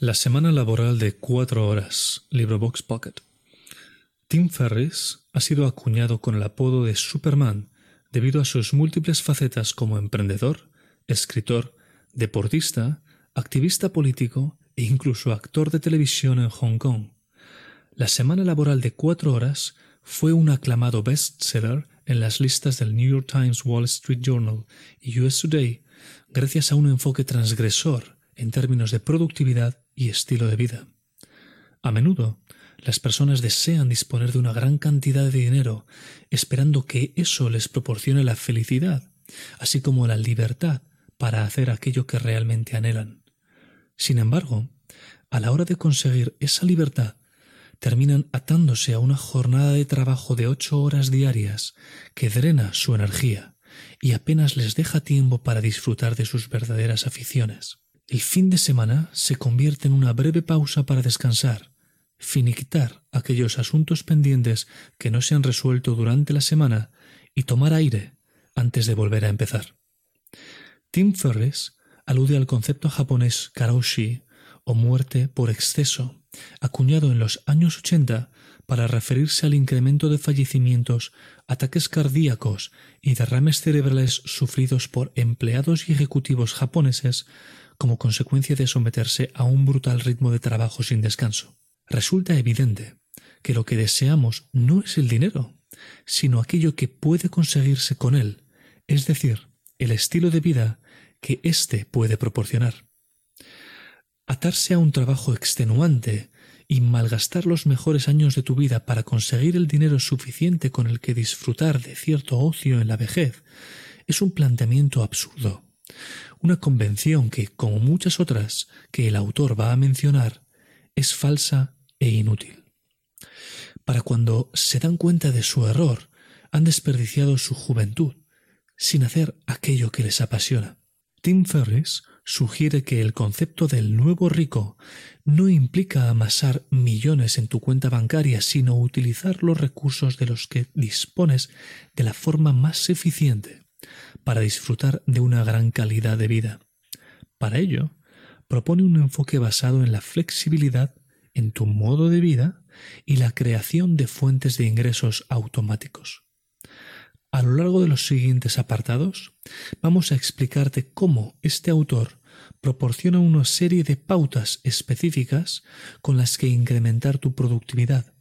La semana laboral de cuatro horas, libro Box Pocket. Tim Ferriss ha sido acuñado con el apodo de Superman debido a sus múltiples facetas como emprendedor, escritor, deportista, activista político e incluso actor de televisión en Hong Kong. La semana laboral de cuatro horas fue un aclamado bestseller en las listas del New York Times, Wall Street Journal y US Today gracias a un enfoque transgresor en términos de productividad y estilo de vida. A menudo, las personas desean disponer de una gran cantidad de dinero, esperando que eso les proporcione la felicidad, así como la libertad para hacer aquello que realmente anhelan. Sin embargo, a la hora de conseguir esa libertad, terminan atándose a una jornada de trabajo de ocho horas diarias que drena su energía y apenas les deja tiempo para disfrutar de sus verdaderas aficiones. El fin de semana se convierte en una breve pausa para descansar, finiquitar aquellos asuntos pendientes que no se han resuelto durante la semana y tomar aire antes de volver a empezar. Tim Ferriss alude al concepto japonés karoshi o muerte por exceso, acuñado en los años 80 para referirse al incremento de fallecimientos, ataques cardíacos y derrames cerebrales sufridos por empleados y ejecutivos japoneses como consecuencia de someterse a un brutal ritmo de trabajo sin descanso. Resulta evidente que lo que deseamos no es el dinero, sino aquello que puede conseguirse con él, es decir, el estilo de vida que éste puede proporcionar. Atarse a un trabajo extenuante y malgastar los mejores años de tu vida para conseguir el dinero suficiente con el que disfrutar de cierto ocio en la vejez es un planteamiento absurdo una convención que, como muchas otras que el autor va a mencionar, es falsa e inútil. Para cuando se dan cuenta de su error, han desperdiciado su juventud, sin hacer aquello que les apasiona. Tim Ferriss sugiere que el concepto del nuevo rico no implica amasar millones en tu cuenta bancaria, sino utilizar los recursos de los que dispones de la forma más eficiente para disfrutar de una gran calidad de vida. Para ello, propone un enfoque basado en la flexibilidad en tu modo de vida y la creación de fuentes de ingresos automáticos. A lo largo de los siguientes apartados, vamos a explicarte cómo este autor proporciona una serie de pautas específicas con las que incrementar tu productividad,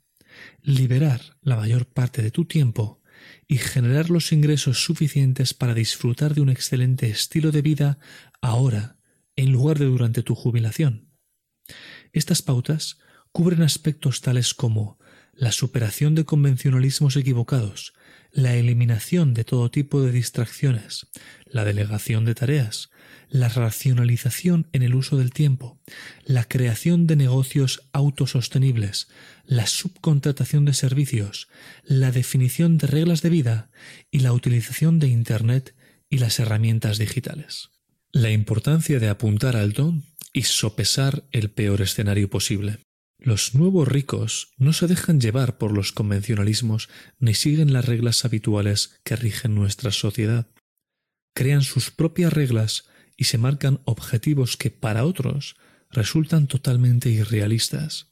liberar la mayor parte de tu tiempo y generar los ingresos suficientes para disfrutar de un excelente estilo de vida ahora, en lugar de durante tu jubilación. Estas pautas cubren aspectos tales como la superación de convencionalismos equivocados, la eliminación de todo tipo de distracciones, la delegación de tareas, la racionalización en el uso del tiempo, la creación de negocios autosostenibles, la subcontratación de servicios, la definición de reglas de vida y la utilización de Internet y las herramientas digitales. La importancia de apuntar alto y sopesar el peor escenario posible. Los nuevos ricos no se dejan llevar por los convencionalismos ni siguen las reglas habituales que rigen nuestra sociedad. Crean sus propias reglas y se marcan objetivos que para otros resultan totalmente irrealistas.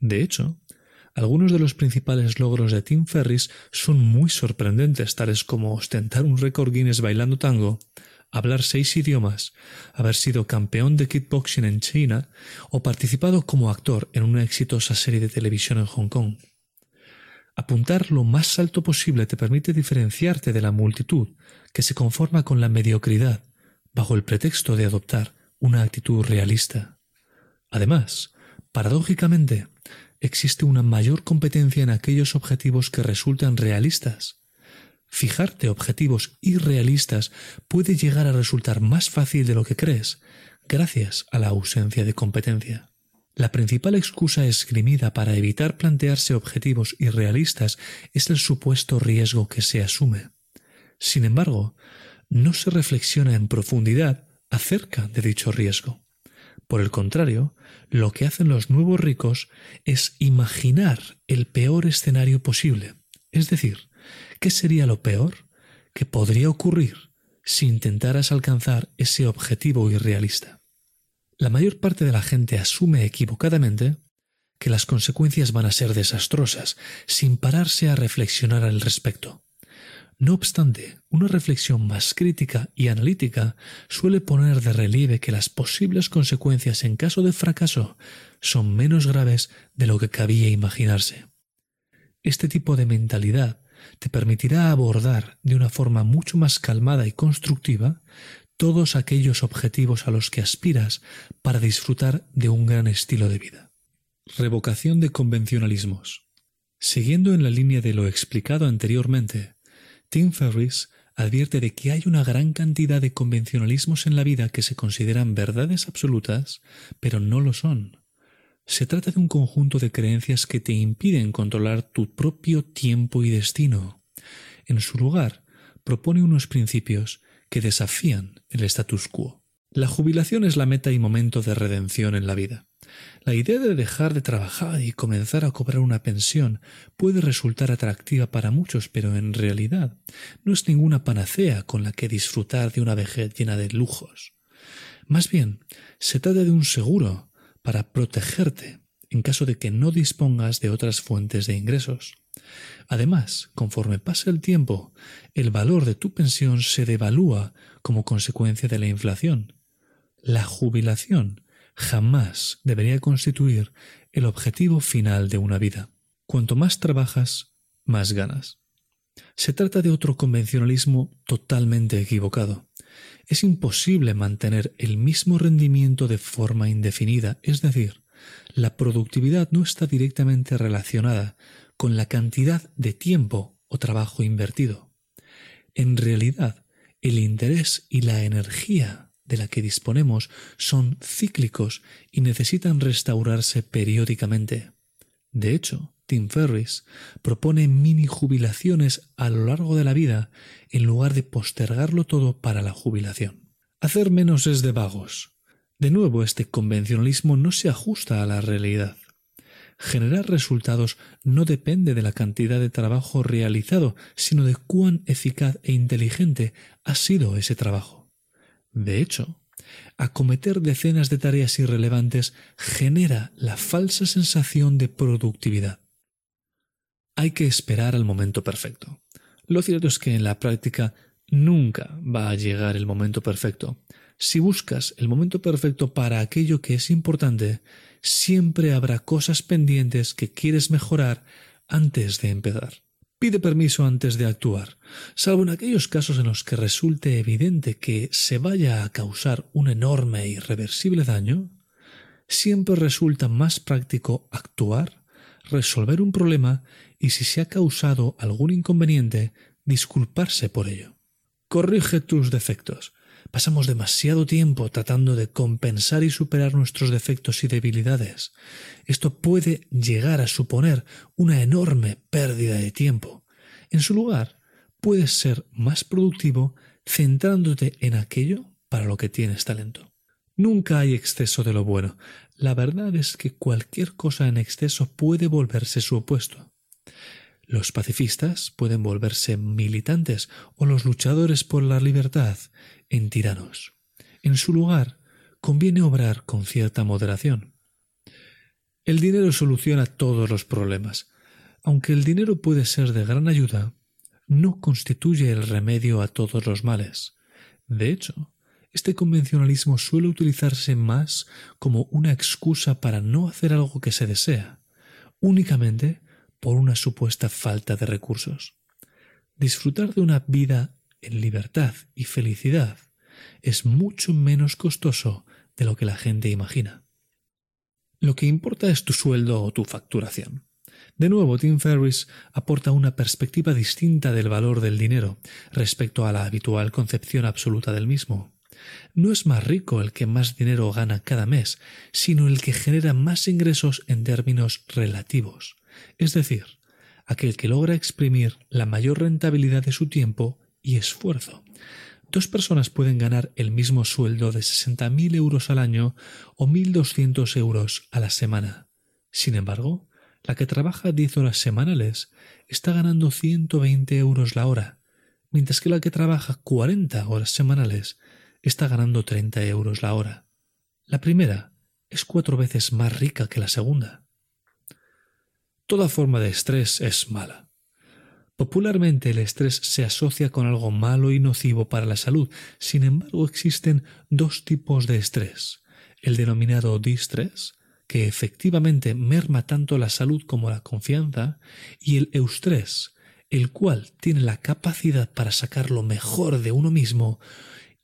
De hecho, algunos de los principales logros de Tim Ferris son muy sorprendentes, tales como ostentar un récord Guinness bailando tango, hablar seis idiomas, haber sido campeón de kickboxing en China o participado como actor en una exitosa serie de televisión en Hong Kong. Apuntar lo más alto posible te permite diferenciarte de la multitud que se conforma con la mediocridad bajo el pretexto de adoptar una actitud realista. Además, paradójicamente, existe una mayor competencia en aquellos objetivos que resultan realistas. Fijarte objetivos irrealistas puede llegar a resultar más fácil de lo que crees, gracias a la ausencia de competencia. La principal excusa esgrimida para evitar plantearse objetivos irrealistas es el supuesto riesgo que se asume. Sin embargo, no se reflexiona en profundidad acerca de dicho riesgo. Por el contrario, lo que hacen los nuevos ricos es imaginar el peor escenario posible, es decir, ¿qué sería lo peor que podría ocurrir si intentaras alcanzar ese objetivo irrealista? La mayor parte de la gente asume equivocadamente que las consecuencias van a ser desastrosas, sin pararse a reflexionar al respecto. No obstante, una reflexión más crítica y analítica suele poner de relieve que las posibles consecuencias en caso de fracaso son menos graves de lo que cabía imaginarse. Este tipo de mentalidad te permitirá abordar de una forma mucho más calmada y constructiva todos aquellos objetivos a los que aspiras para disfrutar de un gran estilo de vida. Revocación de convencionalismos. Siguiendo en la línea de lo explicado anteriormente, Tim Ferriss advierte de que hay una gran cantidad de convencionalismos en la vida que se consideran verdades absolutas, pero no lo son. Se trata de un conjunto de creencias que te impiden controlar tu propio tiempo y destino. En su lugar, propone unos principios que desafían el status quo. La jubilación es la meta y momento de redención en la vida. La idea de dejar de trabajar y comenzar a cobrar una pensión puede resultar atractiva para muchos, pero en realidad no es ninguna panacea con la que disfrutar de una vejez llena de lujos. Más bien, se trata de un seguro para protegerte en caso de que no dispongas de otras fuentes de ingresos. Además, conforme pasa el tiempo, el valor de tu pensión se devalúa como consecuencia de la inflación. La jubilación jamás debería constituir el objetivo final de una vida. Cuanto más trabajas, más ganas. Se trata de otro convencionalismo totalmente equivocado. Es imposible mantener el mismo rendimiento de forma indefinida, es decir, la productividad no está directamente relacionada con la cantidad de tiempo o trabajo invertido. En realidad, el interés y la energía de la que disponemos son cíclicos y necesitan restaurarse periódicamente. De hecho, Tim Ferris propone mini jubilaciones a lo largo de la vida en lugar de postergarlo todo para la jubilación. Hacer menos es de vagos. De nuevo, este convencionalismo no se ajusta a la realidad. Generar resultados no depende de la cantidad de trabajo realizado, sino de cuán eficaz e inteligente ha sido ese trabajo. De hecho, acometer decenas de tareas irrelevantes genera la falsa sensación de productividad. Hay que esperar al momento perfecto. Lo cierto es que en la práctica nunca va a llegar el momento perfecto. Si buscas el momento perfecto para aquello que es importante, siempre habrá cosas pendientes que quieres mejorar antes de empezar. Pide permiso antes de actuar, salvo en aquellos casos en los que resulte evidente que se vaya a causar un enorme e irreversible daño, siempre resulta más práctico actuar, resolver un problema y si se ha causado algún inconveniente, disculparse por ello. Corrige tus defectos, Pasamos demasiado tiempo tratando de compensar y superar nuestros defectos y debilidades. Esto puede llegar a suponer una enorme pérdida de tiempo. En su lugar, puedes ser más productivo centrándote en aquello para lo que tienes talento. Nunca hay exceso de lo bueno. La verdad es que cualquier cosa en exceso puede volverse su opuesto. Los pacifistas pueden volverse militantes o los luchadores por la libertad en tiranos. En su lugar, conviene obrar con cierta moderación. El dinero soluciona todos los problemas. Aunque el dinero puede ser de gran ayuda, no constituye el remedio a todos los males. De hecho, este convencionalismo suele utilizarse más como una excusa para no hacer algo que se desea, únicamente por una supuesta falta de recursos. Disfrutar de una vida en libertad y felicidad es mucho menos costoso de lo que la gente imagina. Lo que importa es tu sueldo o tu facturación. De nuevo, Tim Ferriss aporta una perspectiva distinta del valor del dinero respecto a la habitual concepción absoluta del mismo. No es más rico el que más dinero gana cada mes, sino el que genera más ingresos en términos relativos es decir, aquel que logra exprimir la mayor rentabilidad de su tiempo y esfuerzo. Dos personas pueden ganar el mismo sueldo de 60.000 euros al año o 1.200 euros a la semana. Sin embargo, la que trabaja 10 horas semanales está ganando 120 euros la hora, mientras que la que trabaja 40 horas semanales está ganando 30 euros la hora. La primera es cuatro veces más rica que la segunda. Toda forma de estrés es mala. Popularmente el estrés se asocia con algo malo y nocivo para la salud. Sin embargo, existen dos tipos de estrés. El denominado distrés, que efectivamente merma tanto la salud como la confianza, y el eustrés, el cual tiene la capacidad para sacar lo mejor de uno mismo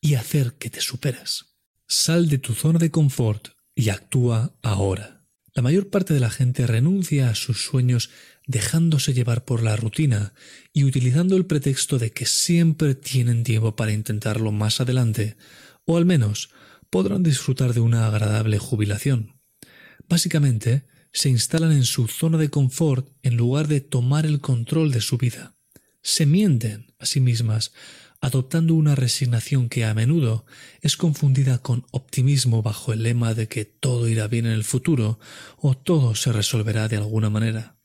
y hacer que te superes. Sal de tu zona de confort y actúa ahora. La mayor parte de la gente renuncia a sus sueños dejándose llevar por la rutina y utilizando el pretexto de que siempre tienen tiempo para intentarlo más adelante, o al menos podrán disfrutar de una agradable jubilación. Básicamente, se instalan en su zona de confort en lugar de tomar el control de su vida. Se mienten a sí mismas, adoptando una resignación que a menudo es confundida con optimismo bajo el lema de que todo irá bien en el futuro o todo se resolverá de alguna manera.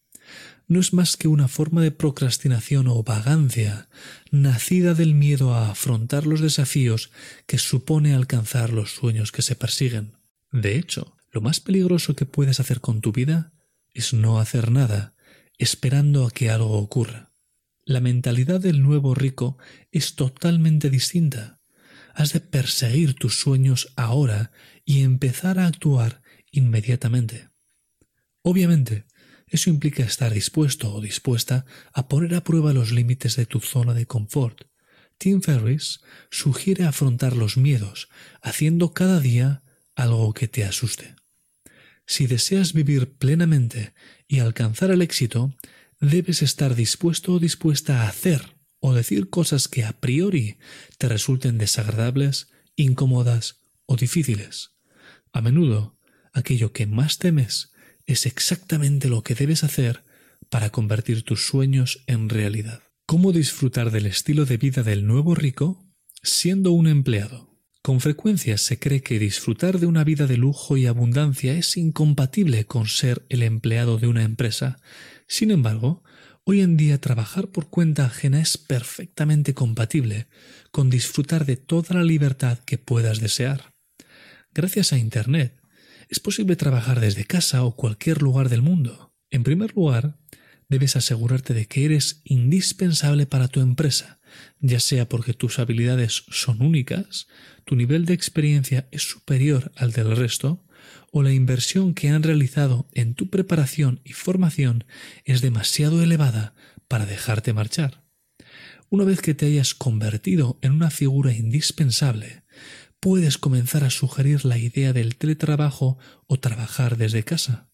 No es más que una forma de procrastinación o vagancia, nacida del miedo a afrontar los desafíos que supone alcanzar los sueños que se persiguen. De hecho, lo más peligroso que puedes hacer con tu vida es no hacer nada, esperando a que algo ocurra. La mentalidad del nuevo rico es totalmente distinta. Has de perseguir tus sueños ahora y empezar a actuar inmediatamente. Obviamente, eso implica estar dispuesto o dispuesta a poner a prueba los límites de tu zona de confort. Tim Ferriss sugiere afrontar los miedos, haciendo cada día algo que te asuste. Si deseas vivir plenamente y alcanzar el éxito, debes estar dispuesto o dispuesta a hacer o decir cosas que a priori te resulten desagradables, incómodas o difíciles. A menudo, aquello que más temes es exactamente lo que debes hacer para convertir tus sueños en realidad. ¿Cómo disfrutar del estilo de vida del nuevo rico siendo un empleado? Con frecuencia se cree que disfrutar de una vida de lujo y abundancia es incompatible con ser el empleado de una empresa. Sin embargo, hoy en día trabajar por cuenta ajena es perfectamente compatible con disfrutar de toda la libertad que puedas desear. Gracias a Internet, es posible trabajar desde casa o cualquier lugar del mundo. En primer lugar, debes asegurarte de que eres indispensable para tu empresa, ya sea porque tus habilidades son únicas, tu nivel de experiencia es superior al del resto, o la inversión que han realizado en tu preparación y formación es demasiado elevada para dejarte marchar. Una vez que te hayas convertido en una figura indispensable, puedes comenzar a sugerir la idea del teletrabajo o trabajar desde casa.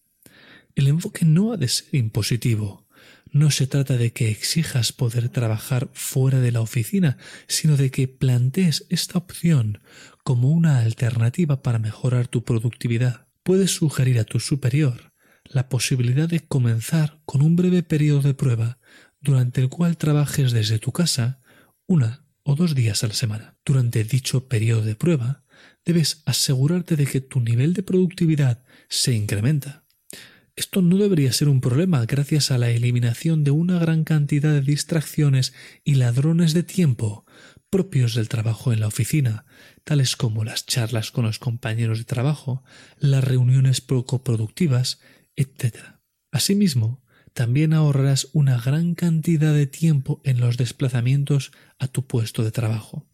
El enfoque no ha de ser impositivo, no se trata de que exijas poder trabajar fuera de la oficina, sino de que plantees esta opción como una alternativa para mejorar tu productividad. Puedes sugerir a tu superior la posibilidad de comenzar con un breve periodo de prueba durante el cual trabajes desde tu casa una o dos días a la semana. Durante dicho periodo de prueba, debes asegurarte de que tu nivel de productividad se incrementa. Esto no debería ser un problema gracias a la eliminación de una gran cantidad de distracciones y ladrones de tiempo propios del trabajo en la oficina, tales como las charlas con los compañeros de trabajo, las reuniones poco productivas, etc. Asimismo, también ahorrarás una gran cantidad de tiempo en los desplazamientos a tu puesto de trabajo.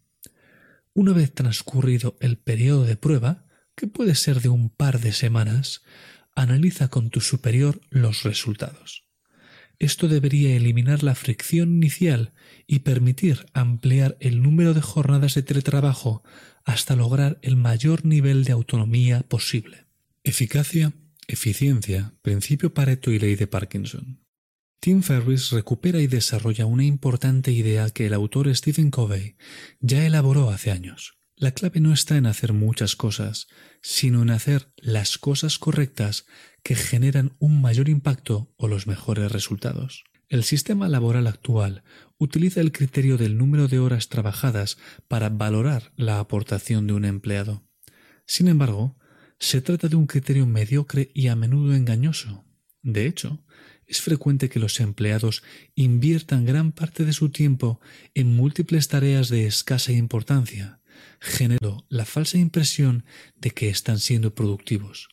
Una vez transcurrido el periodo de prueba, que puede ser de un par de semanas, analiza con tu superior los resultados. Esto debería eliminar la fricción inicial y permitir ampliar el número de jornadas de teletrabajo hasta lograr el mayor nivel de autonomía posible. Eficacia, eficiencia, principio Pareto y ley de Parkinson. Tim Ferriss recupera y desarrolla una importante idea que el autor Stephen Covey ya elaboró hace años. La clave no está en hacer muchas cosas, sino en hacer las cosas correctas que generan un mayor impacto o los mejores resultados. El sistema laboral actual utiliza el criterio del número de horas trabajadas para valorar la aportación de un empleado. Sin embargo, se trata de un criterio mediocre y a menudo engañoso. De hecho, es frecuente que los empleados inviertan gran parte de su tiempo en múltiples tareas de escasa importancia, generando la falsa impresión de que están siendo productivos.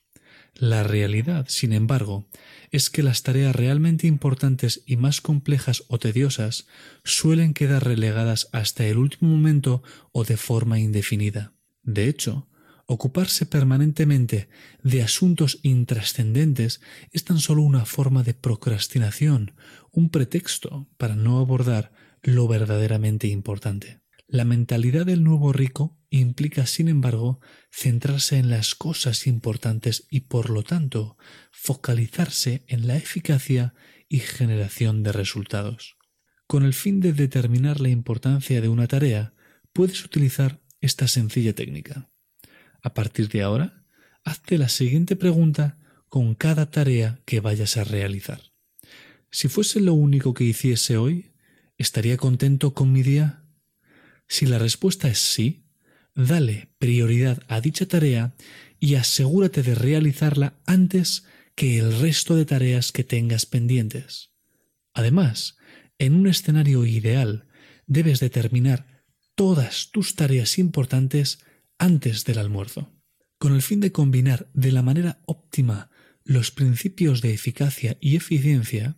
La realidad, sin embargo, es que las tareas realmente importantes y más complejas o tediosas suelen quedar relegadas hasta el último momento o de forma indefinida. De hecho, ocuparse permanentemente de asuntos intrascendentes es tan solo una forma de procrastinación, un pretexto para no abordar lo verdaderamente importante. La mentalidad del nuevo rico implica, sin embargo, centrarse en las cosas importantes y, por lo tanto, focalizarse en la eficacia y generación de resultados. Con el fin de determinar la importancia de una tarea, puedes utilizar esta sencilla técnica. A partir de ahora, hazte la siguiente pregunta con cada tarea que vayas a realizar. Si fuese lo único que hiciese hoy, ¿estaría contento con mi día? Si la respuesta es sí, dale prioridad a dicha tarea y asegúrate de realizarla antes que el resto de tareas que tengas pendientes. Además, en un escenario ideal, debes determinar todas tus tareas importantes antes del almuerzo. Con el fin de combinar de la manera óptima los principios de eficacia y eficiencia,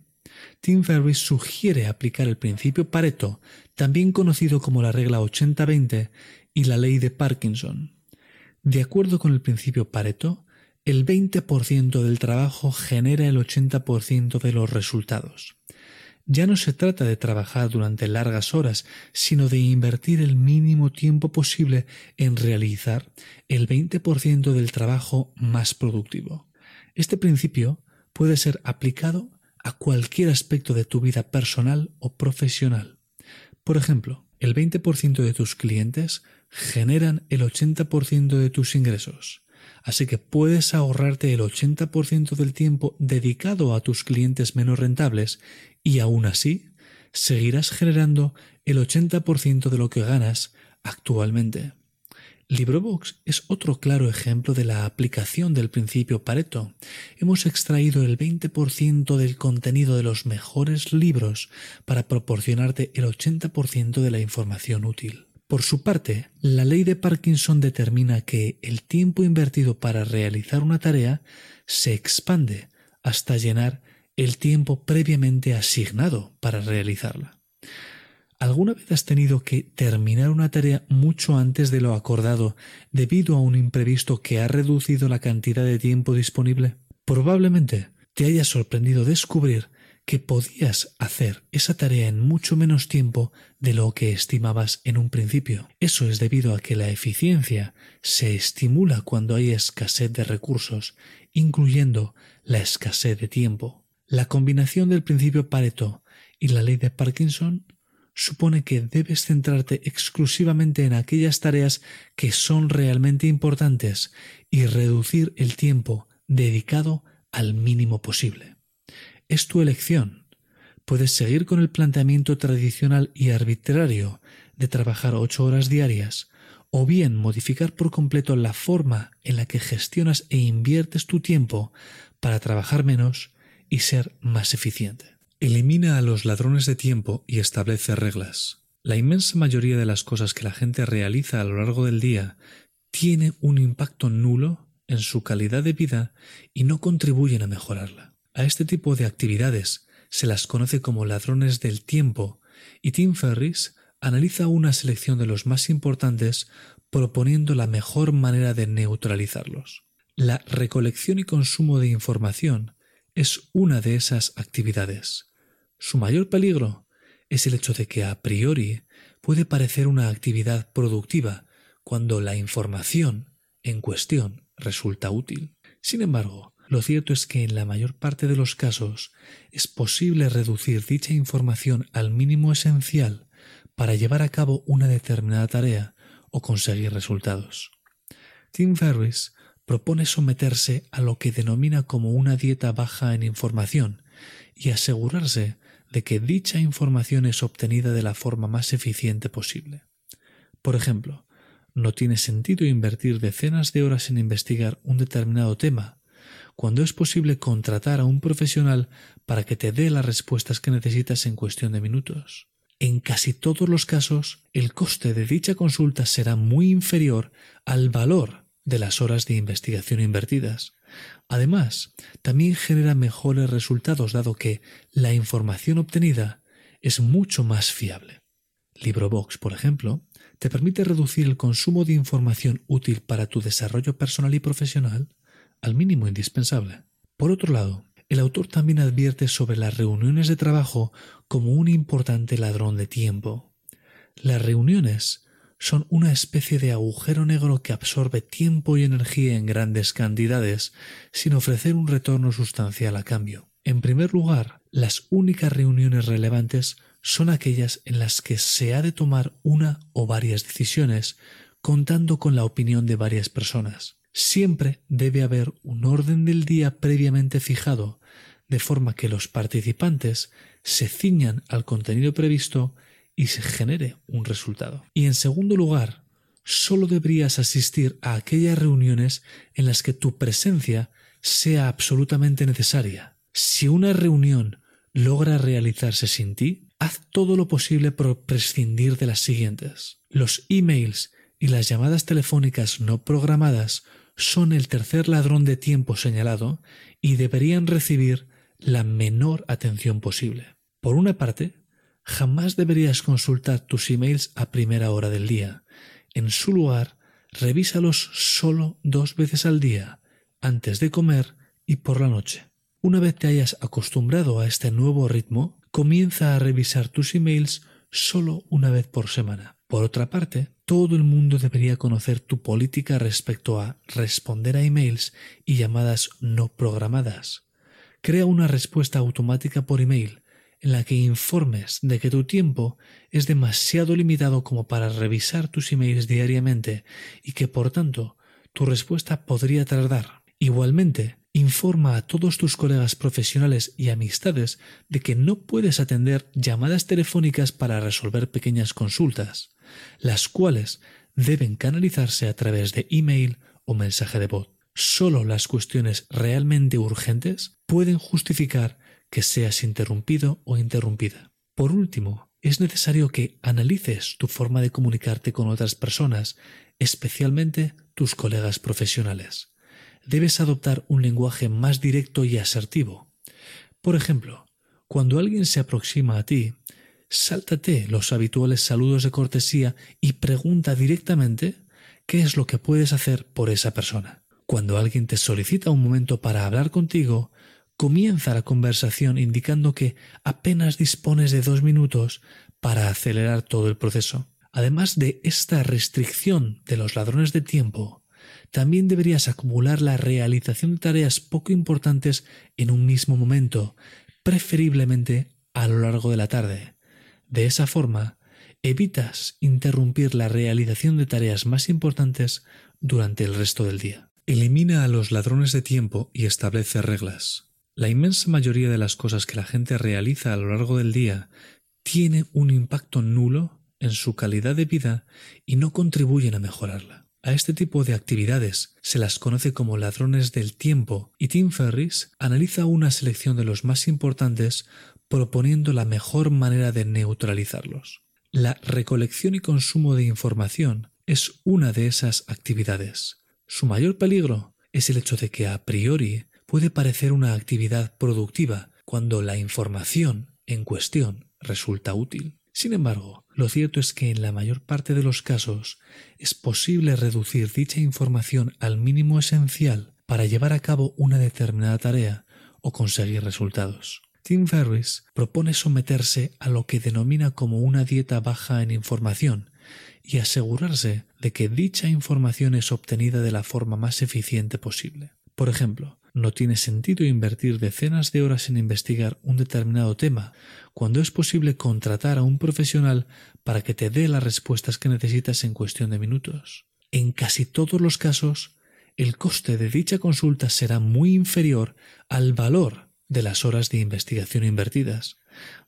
Tim Ferriss sugiere aplicar el principio Pareto, también conocido como la regla 80-20 y la ley de Parkinson. De acuerdo con el principio Pareto, el 20% del trabajo genera el 80% de los resultados. Ya no se trata de trabajar durante largas horas, sino de invertir el mínimo tiempo posible en realizar el 20% del trabajo más productivo. Este principio puede ser aplicado a cualquier aspecto de tu vida personal o profesional. Por ejemplo, el 20% de tus clientes generan el 80% de tus ingresos. Así que puedes ahorrarte el 80% del tiempo dedicado a tus clientes menos rentables y aún así seguirás generando el 80% de lo que ganas actualmente. LibroBox es otro claro ejemplo de la aplicación del principio Pareto. Hemos extraído el 20% del contenido de los mejores libros para proporcionarte el 80% de la información útil. Por su parte, la ley de Parkinson determina que el tiempo invertido para realizar una tarea se expande hasta llenar el tiempo previamente asignado para realizarla. ¿Alguna vez has tenido que terminar una tarea mucho antes de lo acordado debido a un imprevisto que ha reducido la cantidad de tiempo disponible? Probablemente te haya sorprendido descubrir que podías hacer esa tarea en mucho menos tiempo de lo que estimabas en un principio. Eso es debido a que la eficiencia se estimula cuando hay escasez de recursos, incluyendo la escasez de tiempo. La combinación del principio Pareto y la ley de Parkinson supone que debes centrarte exclusivamente en aquellas tareas que son realmente importantes y reducir el tiempo dedicado al mínimo posible. Es tu elección. Puedes seguir con el planteamiento tradicional y arbitrario de trabajar ocho horas diarias, o bien modificar por completo la forma en la que gestionas e inviertes tu tiempo para trabajar menos y ser más eficiente. Elimina a los ladrones de tiempo y establece reglas. La inmensa mayoría de las cosas que la gente realiza a lo largo del día tiene un impacto nulo en su calidad de vida y no contribuyen a mejorarla. A este tipo de actividades se las conoce como ladrones del tiempo y Tim Ferris analiza una selección de los más importantes proponiendo la mejor manera de neutralizarlos. La recolección y consumo de información es una de esas actividades. Su mayor peligro es el hecho de que a priori puede parecer una actividad productiva cuando la información en cuestión resulta útil. Sin embargo, lo cierto es que en la mayor parte de los casos es posible reducir dicha información al mínimo esencial para llevar a cabo una determinada tarea o conseguir resultados. Tim Ferriss propone someterse a lo que denomina como una dieta baja en información y asegurarse de que dicha información es obtenida de la forma más eficiente posible. Por ejemplo, no tiene sentido invertir decenas de horas en investigar un determinado tema, cuando es posible contratar a un profesional para que te dé las respuestas que necesitas en cuestión de minutos. En casi todos los casos, el coste de dicha consulta será muy inferior al valor de las horas de investigación invertidas. Además, también genera mejores resultados dado que la información obtenida es mucho más fiable. LibroBox, por ejemplo, te permite reducir el consumo de información útil para tu desarrollo personal y profesional al mínimo indispensable. Por otro lado, el autor también advierte sobre las reuniones de trabajo como un importante ladrón de tiempo. Las reuniones son una especie de agujero negro que absorbe tiempo y energía en grandes cantidades sin ofrecer un retorno sustancial a cambio. En primer lugar, las únicas reuniones relevantes son aquellas en las que se ha de tomar una o varias decisiones contando con la opinión de varias personas. Siempre debe haber un orden del día previamente fijado, de forma que los participantes se ciñan al contenido previsto y se genere un resultado. Y en segundo lugar, solo deberías asistir a aquellas reuniones en las que tu presencia sea absolutamente necesaria. Si una reunión logra realizarse sin ti, haz todo lo posible por prescindir de las siguientes. Los emails y las llamadas telefónicas no programadas son el tercer ladrón de tiempo señalado y deberían recibir la menor atención posible. Por una parte, jamás deberías consultar tus emails a primera hora del día. En su lugar, revísalos solo dos veces al día, antes de comer y por la noche. Una vez te hayas acostumbrado a este nuevo ritmo, comienza a revisar tus emails solo una vez por semana. Por otra parte, todo el mundo debería conocer tu política respecto a responder a emails y llamadas no programadas. Crea una respuesta automática por email en la que informes de que tu tiempo es demasiado limitado como para revisar tus emails diariamente y que por tanto tu respuesta podría tardar. Igualmente, informa a todos tus colegas profesionales y amistades de que no puedes atender llamadas telefónicas para resolver pequeñas consultas las cuales deben canalizarse a través de email o mensaje de voz. Solo las cuestiones realmente urgentes pueden justificar que seas interrumpido o interrumpida. Por último, es necesario que analices tu forma de comunicarte con otras personas, especialmente tus colegas profesionales. Debes adoptar un lenguaje más directo y asertivo. Por ejemplo, cuando alguien se aproxima a ti, sáltate los habituales saludos de cortesía y pregunta directamente qué es lo que puedes hacer por esa persona. Cuando alguien te solicita un momento para hablar contigo, comienza la conversación indicando que apenas dispones de dos minutos para acelerar todo el proceso. Además de esta restricción de los ladrones de tiempo, también deberías acumular la realización de tareas poco importantes en un mismo momento, preferiblemente a lo largo de la tarde. De esa forma, evitas interrumpir la realización de tareas más importantes durante el resto del día. Elimina a los ladrones de tiempo y establece reglas. La inmensa mayoría de las cosas que la gente realiza a lo largo del día tiene un impacto nulo en su calidad de vida y no contribuyen a mejorarla. A este tipo de actividades se las conoce como ladrones del tiempo y Tim Ferris analiza una selección de los más importantes proponiendo la mejor manera de neutralizarlos. La recolección y consumo de información es una de esas actividades. Su mayor peligro es el hecho de que a priori puede parecer una actividad productiva cuando la información en cuestión resulta útil. Sin embargo, lo cierto es que en la mayor parte de los casos es posible reducir dicha información al mínimo esencial para llevar a cabo una determinada tarea o conseguir resultados. Tim Ferriss propone someterse a lo que denomina como una dieta baja en información y asegurarse de que dicha información es obtenida de la forma más eficiente posible. Por ejemplo, no tiene sentido invertir decenas de horas en investigar un determinado tema cuando es posible contratar a un profesional para que te dé las respuestas que necesitas en cuestión de minutos. En casi todos los casos, el coste de dicha consulta será muy inferior al valor de las horas de investigación invertidas.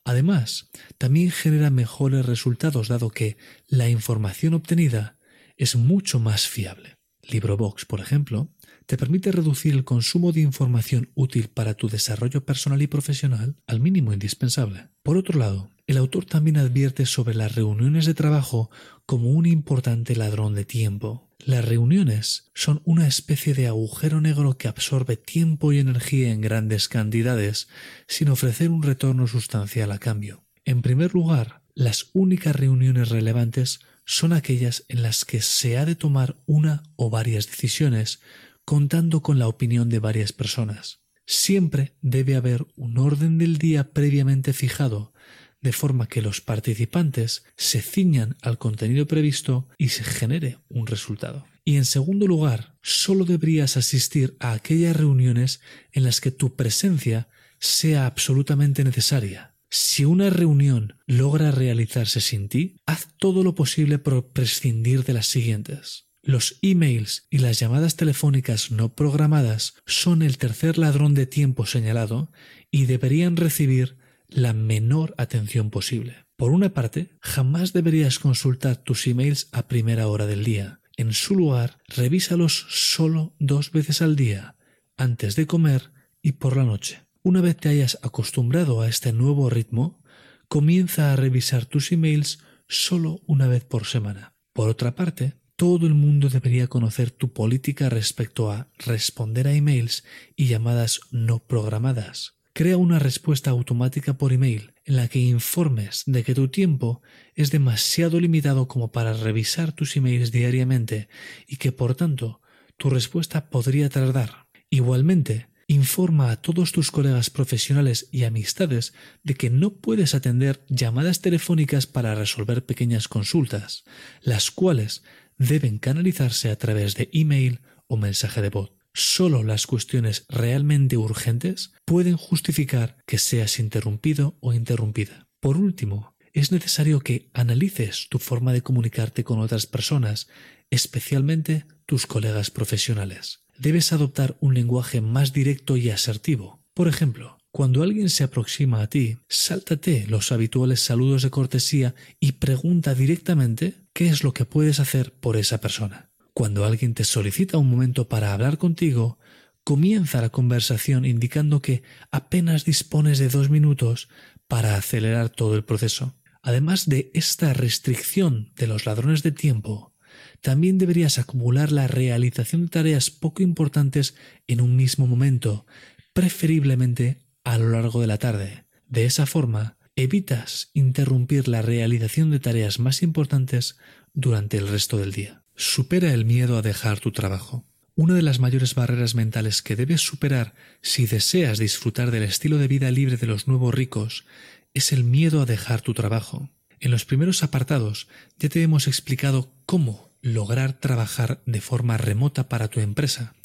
Además, también genera mejores resultados dado que la información obtenida es mucho más fiable. LibroBox, por ejemplo, te permite reducir el consumo de información útil para tu desarrollo personal y profesional al mínimo indispensable. Por otro lado, el autor también advierte sobre las reuniones de trabajo como un importante ladrón de tiempo. Las reuniones son una especie de agujero negro que absorbe tiempo y energía en grandes cantidades sin ofrecer un retorno sustancial a cambio. En primer lugar, las únicas reuniones relevantes son aquellas en las que se ha de tomar una o varias decisiones contando con la opinión de varias personas. Siempre debe haber un orden del día previamente fijado, de forma que los participantes se ciñan al contenido previsto y se genere un resultado. Y en segundo lugar, solo deberías asistir a aquellas reuniones en las que tu presencia sea absolutamente necesaria. Si una reunión logra realizarse sin ti, haz todo lo posible por prescindir de las siguientes. Los emails y las llamadas telefónicas no programadas son el tercer ladrón de tiempo señalado y deberían recibir la menor atención posible. Por una parte, jamás deberías consultar tus emails a primera hora del día. En su lugar, revísalos solo dos veces al día, antes de comer y por la noche. Una vez te hayas acostumbrado a este nuevo ritmo, comienza a revisar tus emails solo una vez por semana. Por otra parte, todo el mundo debería conocer tu política respecto a responder a emails y llamadas no programadas. Crea una respuesta automática por email en la que informes de que tu tiempo es demasiado limitado como para revisar tus emails diariamente y que por tanto tu respuesta podría tardar. Igualmente, informa a todos tus colegas profesionales y amistades de que no puedes atender llamadas telefónicas para resolver pequeñas consultas, las cuales deben canalizarse a través de email o mensaje de voz. Solo las cuestiones realmente urgentes pueden justificar que seas interrumpido o interrumpida. Por último, es necesario que analices tu forma de comunicarte con otras personas, especialmente tus colegas profesionales. Debes adoptar un lenguaje más directo y asertivo. Por ejemplo, cuando alguien se aproxima a ti, sáltate los habituales saludos de cortesía y pregunta directamente qué es lo que puedes hacer por esa persona. Cuando alguien te solicita un momento para hablar contigo, comienza la conversación indicando que apenas dispones de dos minutos para acelerar todo el proceso. Además de esta restricción de los ladrones de tiempo, también deberías acumular la realización de tareas poco importantes en un mismo momento, preferiblemente a lo largo de la tarde. De esa forma, evitas interrumpir la realización de tareas más importantes durante el resto del día. Supera el miedo a dejar tu trabajo. Una de las mayores barreras mentales que debes superar si deseas disfrutar del estilo de vida libre de los nuevos ricos es el miedo a dejar tu trabajo. En los primeros apartados ya te hemos explicado cómo lograr trabajar de forma remota para tu empresa.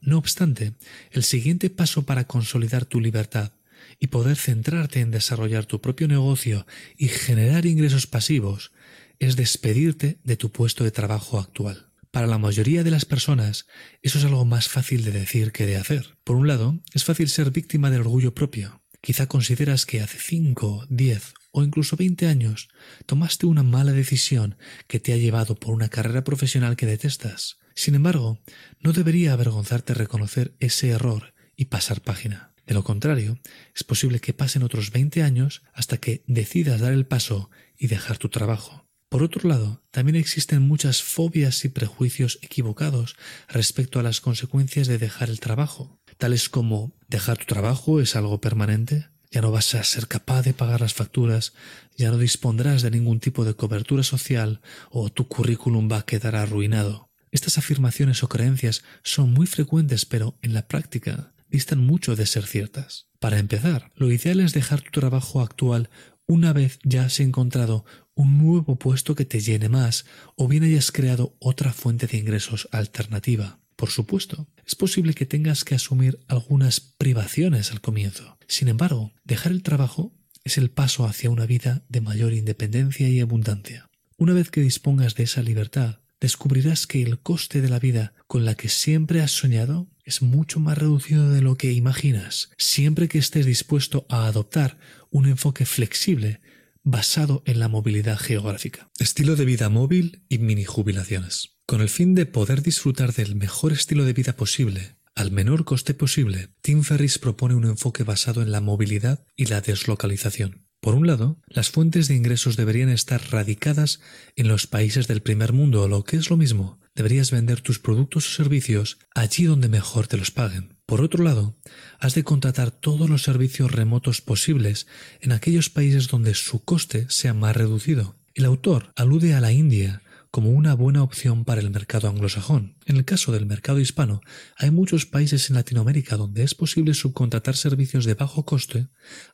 No obstante, el siguiente paso para consolidar tu libertad y poder centrarte en desarrollar tu propio negocio y generar ingresos pasivos es despedirte de tu puesto de trabajo actual. Para la mayoría de las personas, eso es algo más fácil de decir que de hacer. Por un lado, es fácil ser víctima del orgullo propio. Quizá consideras que hace 5, 10 o incluso 20 años tomaste una mala decisión que te ha llevado por una carrera profesional que detestas. Sin embargo, no debería avergonzarte reconocer ese error y pasar página. De lo contrario, es posible que pasen otros 20 años hasta que decidas dar el paso y dejar tu trabajo. Por otro lado, también existen muchas fobias y prejuicios equivocados respecto a las consecuencias de dejar el trabajo, tales como dejar tu trabajo es algo permanente, ya no vas a ser capaz de pagar las facturas, ya no dispondrás de ningún tipo de cobertura social o tu currículum va a quedar arruinado. Estas afirmaciones o creencias son muy frecuentes pero en la práctica distan mucho de ser ciertas. Para empezar, lo ideal es dejar tu trabajo actual una vez ya has encontrado un nuevo puesto que te llene más o bien hayas creado otra fuente de ingresos alternativa. Por supuesto, es posible que tengas que asumir algunas privaciones al comienzo. Sin embargo, dejar el trabajo es el paso hacia una vida de mayor independencia y abundancia. Una vez que dispongas de esa libertad, descubrirás que el coste de la vida con la que siempre has soñado es mucho más reducido de lo que imaginas, siempre que estés dispuesto a adoptar un enfoque flexible basado en la movilidad geográfica. Estilo de vida móvil y mini jubilaciones. Con el fin de poder disfrutar del mejor estilo de vida posible, al menor coste posible, Tim Ferriss propone un enfoque basado en la movilidad y la deslocalización. Por un lado, las fuentes de ingresos deberían estar radicadas en los países del primer mundo, o lo que es lo mismo, deberías vender tus productos o servicios allí donde mejor te los paguen. Por otro lado, has de contratar todos los servicios remotos posibles en aquellos países donde su coste sea más reducido. El autor alude a la India como una buena opción para el mercado anglosajón. En el caso del mercado hispano, hay muchos países en Latinoamérica donde es posible subcontratar servicios de bajo coste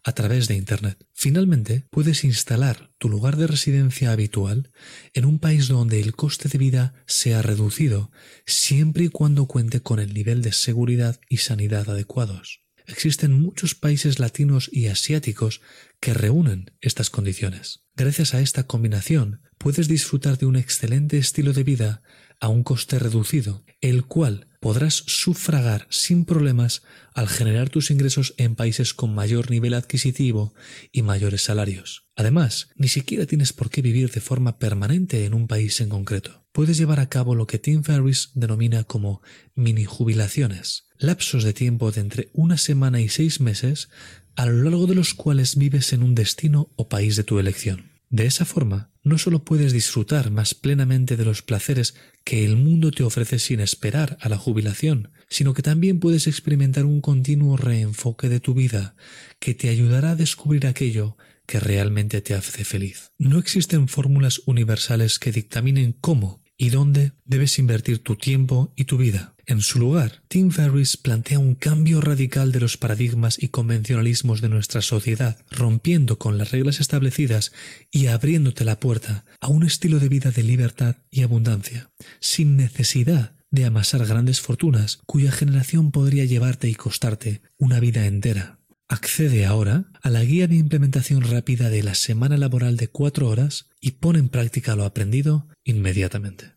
a través de Internet. Finalmente, puedes instalar tu lugar de residencia habitual en un país donde el coste de vida sea reducido, siempre y cuando cuente con el nivel de seguridad y sanidad adecuados. Existen muchos países latinos y asiáticos que reúnen estas condiciones. Gracias a esta combinación puedes disfrutar de un excelente estilo de vida a un coste reducido, el cual podrás sufragar sin problemas al generar tus ingresos en países con mayor nivel adquisitivo y mayores salarios. Además, ni siquiera tienes por qué vivir de forma permanente en un país en concreto. Puedes llevar a cabo lo que Tim Ferriss denomina como mini jubilaciones, lapsos de tiempo de entre una semana y seis meses a lo largo de los cuales vives en un destino o país de tu elección. De esa forma, no solo puedes disfrutar más plenamente de los placeres que el mundo te ofrece sin esperar a la jubilación, sino que también puedes experimentar un continuo reenfoque de tu vida que te ayudará a descubrir aquello que realmente te hace feliz. No existen fórmulas universales que dictaminen cómo y dónde debes invertir tu tiempo y tu vida. En su lugar, Tim Ferriss plantea un cambio radical de los paradigmas y convencionalismos de nuestra sociedad, rompiendo con las reglas establecidas y abriéndote la puerta a un estilo de vida de libertad y abundancia, sin necesidad de amasar grandes fortunas cuya generación podría llevarte y costarte una vida entera. Accede ahora a la guía de implementación rápida de la semana laboral de cuatro horas y pone en práctica lo aprendido inmediatamente.